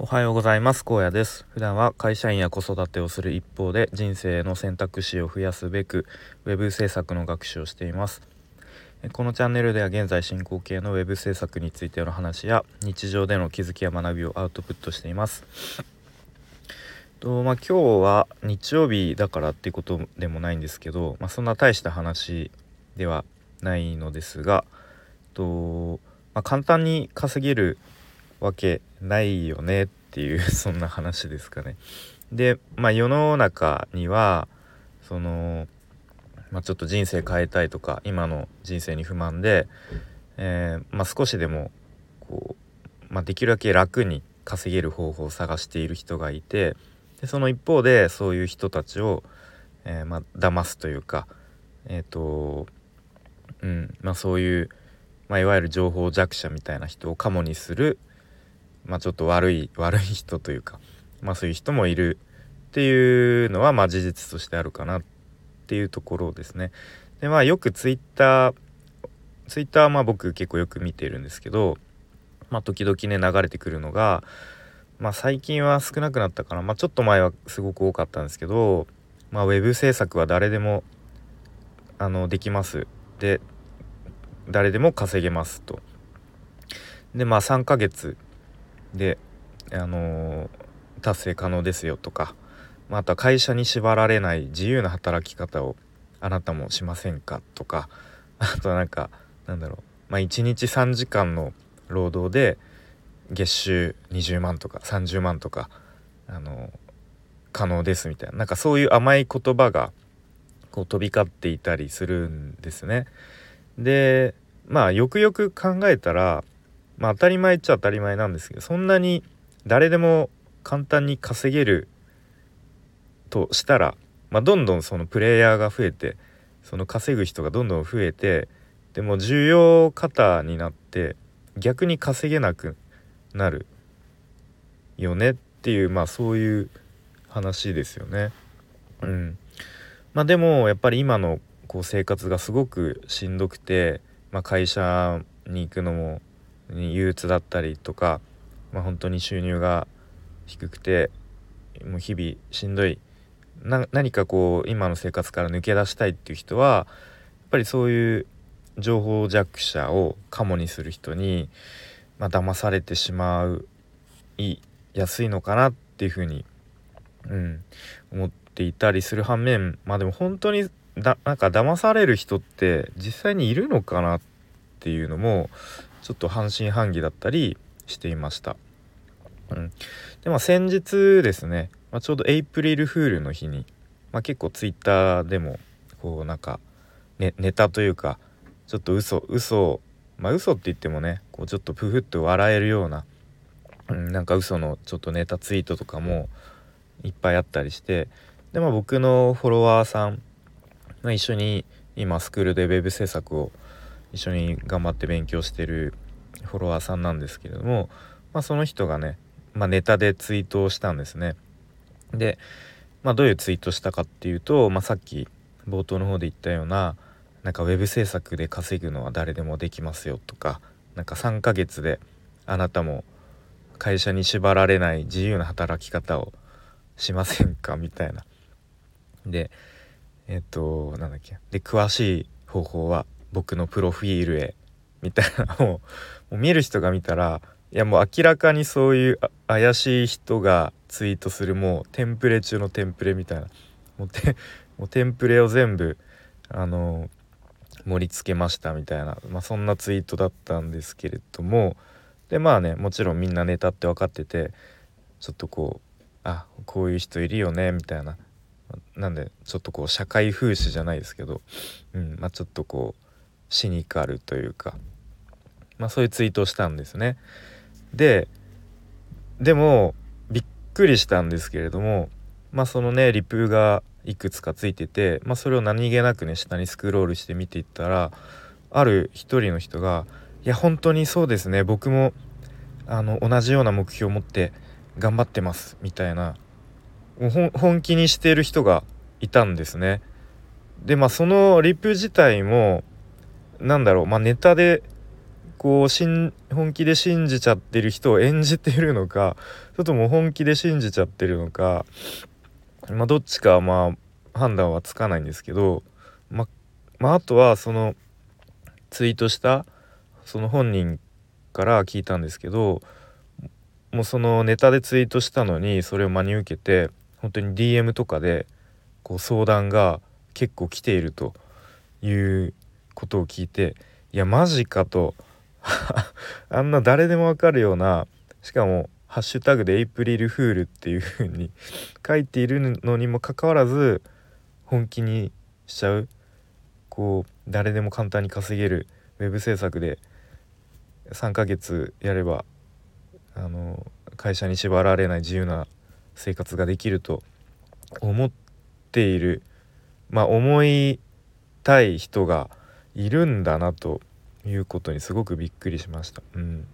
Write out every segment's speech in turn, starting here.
おはようございます。高野です。普段は会社員や子育てをする一方で人生の選択肢を増やすべくウェブ制作の学習をしています。このチャンネルでは現在進行形のウェブ制作についての話や日常での気づきや学びをアウトプットしています。とまあ、今日は日曜日だからっていうことでもないんですけど、まあ、そんな大した話ではないのですがと、まあ、簡単に稼げるわけないよねっていう そんな話ですかね。で、まあ、世の中にはその、まあ、ちょっと人生変えたいとか今の人生に不満で、えー、まあ、少しでもこう、まできるだけ楽に稼げる方法を探している人がいてでその一方でそういう人たちを、えー、ま騙すというかえっ、とうんま、そういう、ま、いわゆる情報弱者みたいな人をカモにするまあ、ちょっと悪い 悪い人というか、まあ、そういう人もいるっていうのはまあ事実としてあるかなっていうところですね。でまあよくツイッターツイッターはまあ僕結構よく見てるんですけど、まあ、時々ね流れてくるのが、まあ、最近は少なくなったかな、まあ、ちょっと前はすごく多かったんですけど、まあ、ウェブ制作は誰でもあのできますで誰でも稼げますと。でまあ3ヶ月であの、達成可能ですよとかまた会社に縛られない自由な働き方をあなたもしませんかとかあとなんかなんだろうまあ1日3時間の労働で月収20万とか30万とかあの可能ですみたいななんかそういう甘い言葉がこう飛び交っていたりするんですね。でまあよくよく考えたらまあ当たり前っちゃ当たり前なんですけどそんなに誰でも簡単に稼げるとしたら、まあ、どんどんそのプレイヤーが増えてその稼ぐ人がどんどん増えてでも重要方になって逆に稼げなくなるよねっていうまあそういう話ですよね。うん、まあでもやっぱり今のこう生活がすごくしんどくて、まあ、会社に行くのも憂鬱だったりとか、まあ、本当に収入が低くてもう日々しんどい。何かこう今の生活から抜け出したいっていう人はやっぱりそういう情報弱者をカモにする人に、まあ、騙されてしまうい安いのかなっていうふうに、うん、思っていたりする反面まあでも本当にだなんか騙される人って実際にいるのかなっていうのもちょっと半信半疑だったりしていました。うん、でまあ先日ですね、まあ、ちょうどエイプリルフールの日に、まあ、結構ツイッターでもこうなんか、ね、ネタというかちょっと嘘嘘まあ嘘って言ってもねこうちょっとプフッと笑えるような、うん、なんか嘘のちょっとネタツイートとかもいっぱいあったりしてでまあ僕のフォロワーさん、まあ、一緒に今スクールでウェブ制作を一緒に頑張って勉強してるフォロワーさんなんですけれども、まあ、その人がね、まあ、ネタでツイートをしたんですね。で、まあ、どういうツイートしたかっていうと、まあ、さっき冒頭の方で言ったようななんかウェブ制作で稼ぐのは誰でもできますよとかなんか3ヶ月であなたも会社に縛られない自由な働き方をしませんかみたいな。でえっ、となんだっけで詳しい方法は僕のプロフィールへみたいなのをもう見る人が見たらいやもう明らかにそういう怪しい人がツイートするもうテンプレ中のテンプレみたいな。もうテもうテンプレを全部あの盛り付けましたみたいな、まあ、そんなツイートだったんですけれども。でまあねもちろんみんなネタって分かっててちょっとこうあこういう人いるよねみたいな。なんでちょっとこう社会風刺じゃないですけど、うんまあ、ちょっとこうシニカルというか、まあ、そういうツイートをしたんですね。ででもびっくりしたんですけれどもまあそのねリプがいくつかついてて、まあ、それを何気なくね下にスクロールして見ていったらある一人の人が「いや本当にそうですね僕もあの同じような目標を持って頑張ってます」みたいな本気にしている人がいたんですね。でまあそのリプ自体もなんだろう、まあ、ネタでこうしん本気で信じちゃってる人を演じてるのかそれともう本気で信じちゃってるのかまあどっちかまあ判断はつかないんですけどままああとはそのツイートしたその本人から聞いたんですけどもうそのネタでツイートしたのにそれを真に受けて本当に DM とかでこう相談が結構来ているということを聞いていやマジかと。あんな誰でもわかるようなしかもハッシュタグでエイプリルフールっていう風に 書いているのにもかかわらず本気にしちゃう。こう誰でも簡単に稼げる。ウェブ制作で3ヶ月やればあの会社に縛られない自由な生活ができると思っている。まあ思いたい人がいるんだなということにすごくびっくりしました。うん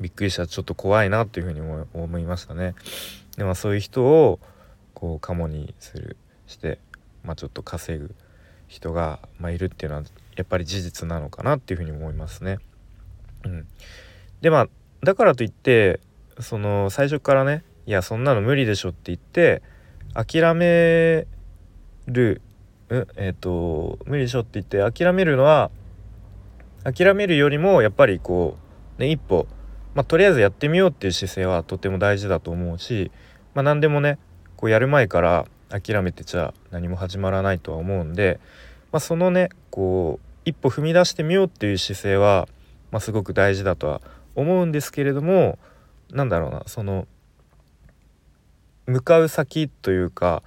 びっくりしたちょっと怖いなというふうに思いましたね。でまあそういう人をこうカモにするして、まあ、ちょっと稼ぐ人が、まあ、いるっていうのはやっぱり事実なのかなっていうふうに思いますね。うん、でまあだからといってその最初からねいやそんなの無理でしょって言って諦めるうんえっ、ー、と無理でしょって言って諦めるのは諦めるよりもやっぱりこうね一歩まあ、とりあえずやってみようっていう姿勢はとても大事だと思うし、まあ、何でもねこうやる前から諦めてちゃ何も始まらないとは思うんで、まあ、そのねこう一歩踏み出してみようっていう姿勢は、まあ、すごく大事だとは思うんですけれどもなんだろうなその向かう先というか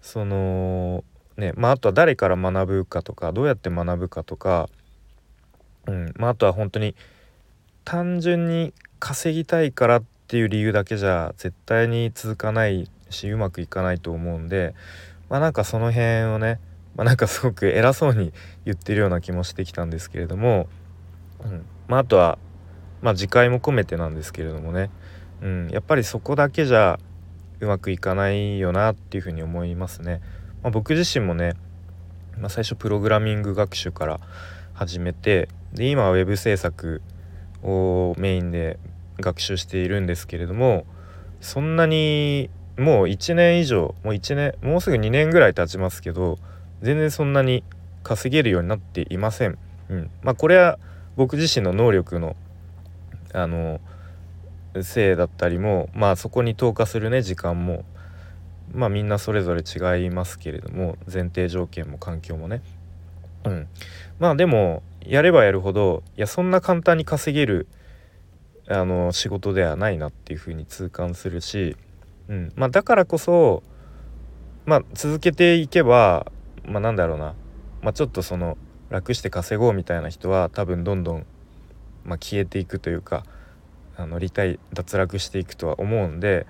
そのねまああとは誰から学ぶかとかどうやって学ぶかとか、うんまあ、あとは本当に単純に稼ぎたいからっていう理由だけじゃ絶対に続かないしうまくいかないと思うんでまあなんかその辺をねまあ、なんかすごく偉そうに言ってるような気もしてきたんですけれども、うんまあ、あとは、まあ、次回も込めてなんですけれどもね、うん、やっぱりそこだけじゃうまくいかないよなっていうふうに思いますね。まあ、僕自身もね、まあ、最初プログラミング学習から始めてで今はウェブ制作をメインで学習しているんですけれどもそんなにもう1年以上もう1年もうすぐ2年ぐらい経ちますけど全然そんなに稼げるようになっていません。うん、まあこれは僕自身の能力のあのせいだったりもまあそこに投下するね時間もまあみんなそれぞれ違いますけれども前提条件も環境もね。うん、まあでもやればやるほどいやそんな簡単に稼げるあの仕事ではないなっていうふうに痛感するし、うん。まあ、だからこそ、まあ、続けていけば、まあ、なんだろうな、まあ、ちょっとその楽して稼ごうみたいな人は多分どんどん、まあ、消えていくというかあの離退脱落していくとは思うんで、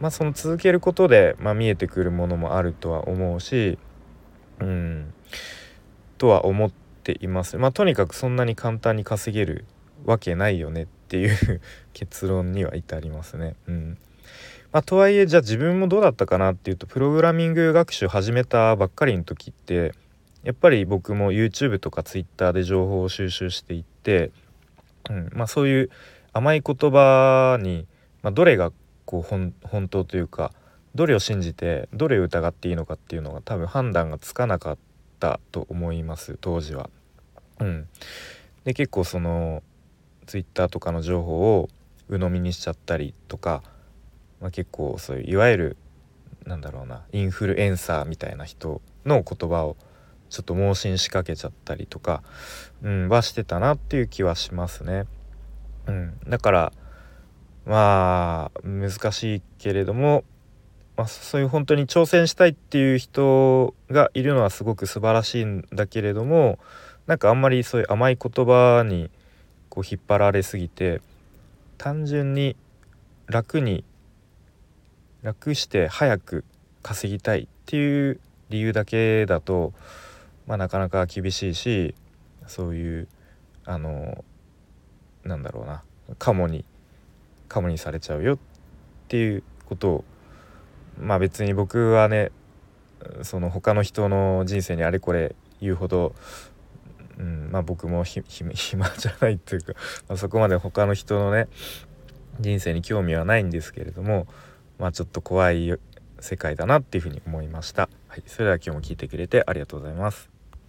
まあ、その続けることで、まあ、見えてくるものもあるとは思うし、うん、とは思って。います。まあ、とにかくそんなに簡単に稼げるわけないよねっていう 結論には至りますね。うんまあ、とはいえじゃあ自分もどうだったかなっていうとプログラミング学習始めたばっかりの時ってやっぱり僕も YouTube とか Twitter で情報を収集していって、うんまあ、そういう甘い言葉に、まあ、どれがこう本当というかどれを信じてどれを疑っていいのかっていうのが多分判断がつかなかったと思います当時は。うん、で結構その Twitter とかの情報を鵜呑みにしちゃったりとか、まあ、結構そういういわゆるなんだろうなインフルエンサーみたいな人の言葉をちょっと盲信しかけちゃったりとか、うん、はしてたなっていう気はしますね。うん、だからまあ難しいけれども、まあ、そういう本当に挑戦したいっていう人がいるのはすごく素晴らしいんだけれどもなんかあんまりそういう甘い言葉にこう引っ張られすぎて単純に楽に楽して早く稼ぎたいっていう理由だけだと、まあ、なかなか厳しいしそういうあのなんだろうなカモにカモにされちゃうよっていうことをまあ別に僕はねその他の人の人生にあれこれ言うほどうんまあ、僕も 暇じゃないっていうか、まあ、そこまで他の人のね人生に興味はないんですけれどもまあちょっと怖い世界だなっていうふうに思いました。はい、それでは今日も聞いてくれてありがとうございます。